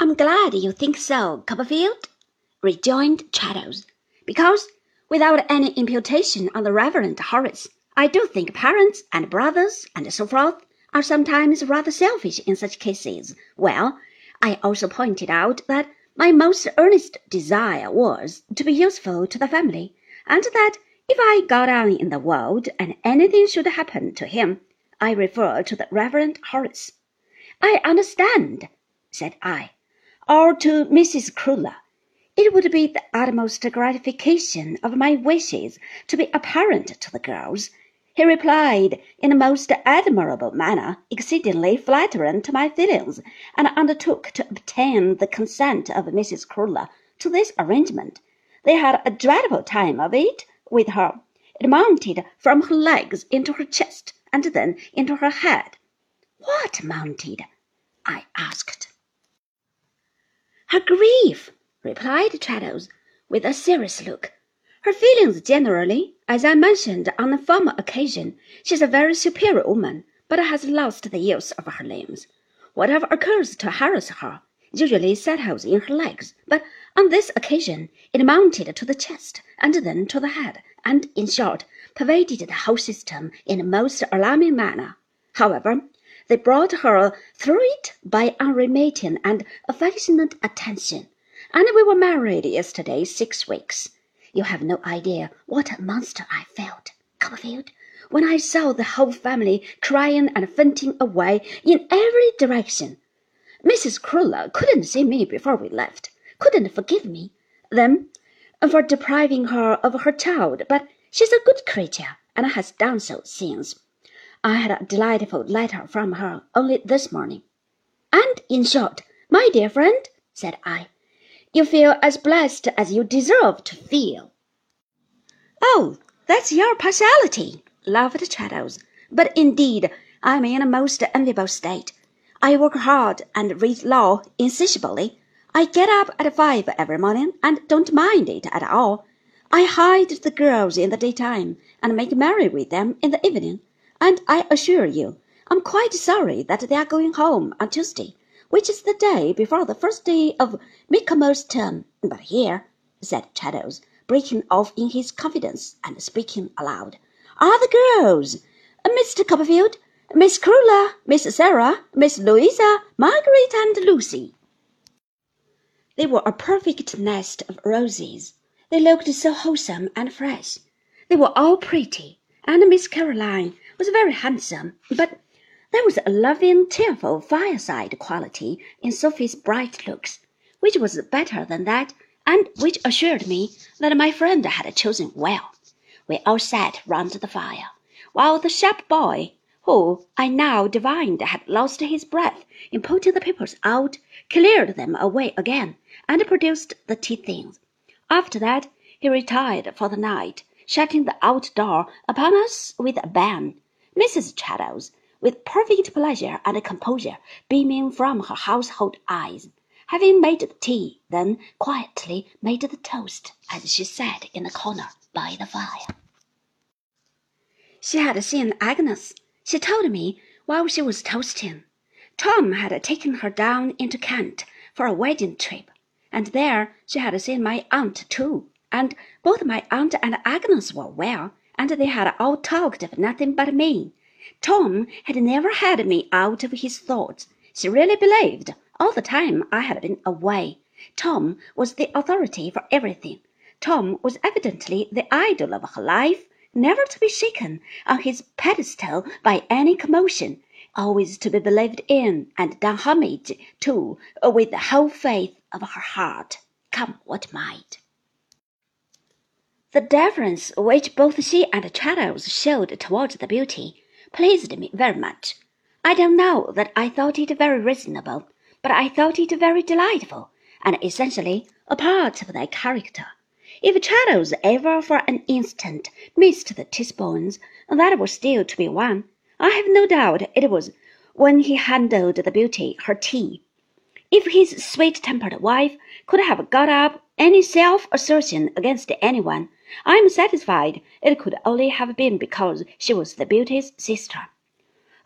I'm glad you think so, Copperfield, rejoined Traddles, because, without any imputation on the Reverend Horace, I do think parents and brothers and so forth are sometimes rather selfish in such cases. Well, I also pointed out that my most earnest desire was to be useful to the family, and that if I got on in the world and anything should happen to him, I refer to the Reverend Horace. I understand, said I. Or to Mrs. Crewler. It would be the utmost gratification of my wishes to be apparent to the girls. He replied in a most admirable manner, exceedingly flattering to my feelings, and undertook to obtain the consent of Mrs. Crewler to this arrangement. They had a dreadful time of it with her. It mounted from her legs into her chest, and then into her head. What mounted? I asked. Her grief, replied Traddles, with a serious look. Her feelings generally, as I mentioned on a former occasion, she's a very superior woman, but has lost the use of her limbs. Whatever occurs to harass her usually settles in her legs, but on this occasion it mounted to the chest and then to the head, and, in short, pervaded the whole system in a most alarming manner. However, they brought her through it by unremitting and affectionate attention, and we were married yesterday six weeks. You have no idea what a monster I felt, Copperfield, when I saw the whole family crying and fainting away in every direction. Mrs. Crewler couldn't see me before we left, couldn't forgive me, then, for depriving her of her child, but she's a good creature, and has done so since. I had a delightful letter from her only this morning. And, in short, my dear friend, said I, you feel as blessed as you deserve to feel. Oh, that's your partiality, laughed Traddles. But indeed, I'm in a most enviable state. I work hard and read law insatiably. I get up at five every morning and don't mind it at all. I hide the girls in the daytime and make merry with them in the evening, and I assure you, I'm quite sorry that they are going home on Tuesday which is the day before the first day of Michaelmas term. But here, said Traddles, breaking off in his confidence and speaking aloud, are the girls, Mr. Copperfield, Miss Crewler, Miss Sarah, Miss Louisa, Margaret, and Lucy. They were a perfect nest of roses. They looked so wholesome and fresh. They were all pretty, and Miss Caroline was very handsome, but there was a loving, tearful fireside quality in Sophie's bright looks, which was better than that, and which assured me that my friend had chosen well. We all sat round the fire, while the sharp boy, who I now divined had lost his breath in putting the papers out, cleared them away again, and produced the tea things. After that, he retired for the night, shutting the out door upon us with a bang. Mrs. Traddles with perfect pleasure and composure beaming from her household eyes. Having made the tea, then quietly made the toast as she sat in the corner by the fire. She had seen Agnes, she told me, while she was toasting. Tom had taken her down into Kent for a wedding trip, and there she had seen my aunt too, and both my aunt and Agnes were well, and they had all talked of nothing but me. Tom had never had me out of his thoughts. She really believed, all the time I had been away, Tom was the authority for everything. Tom was evidently the idol of her life, never to be shaken on his pedestal by any commotion, always to be believed in and done homage to with the whole faith of her heart, come what might. The deference which both she and Traddles showed towards the beauty pleased me very much. I don't know that I thought it very reasonable, but I thought it very delightful, and essentially a part of their character. If Traddles ever for an instant missed the teaspoons that were still to be won, I have no doubt it was when he handed the beauty her tea. If his sweet-tempered wife could have got up any self-assertion against anyone, I am satisfied it could only have been because she was the beauty's sister.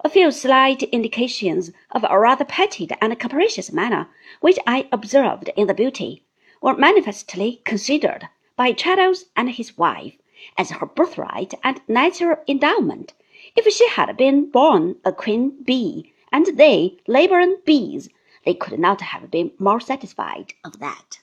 A few slight indications of a rather petted and capricious manner, which I observed in the beauty, were manifestly considered by Traddles and his wife as her birthright and natural endowment. If she had been born a queen bee, and they labouring bees, they could not have been more satisfied of that.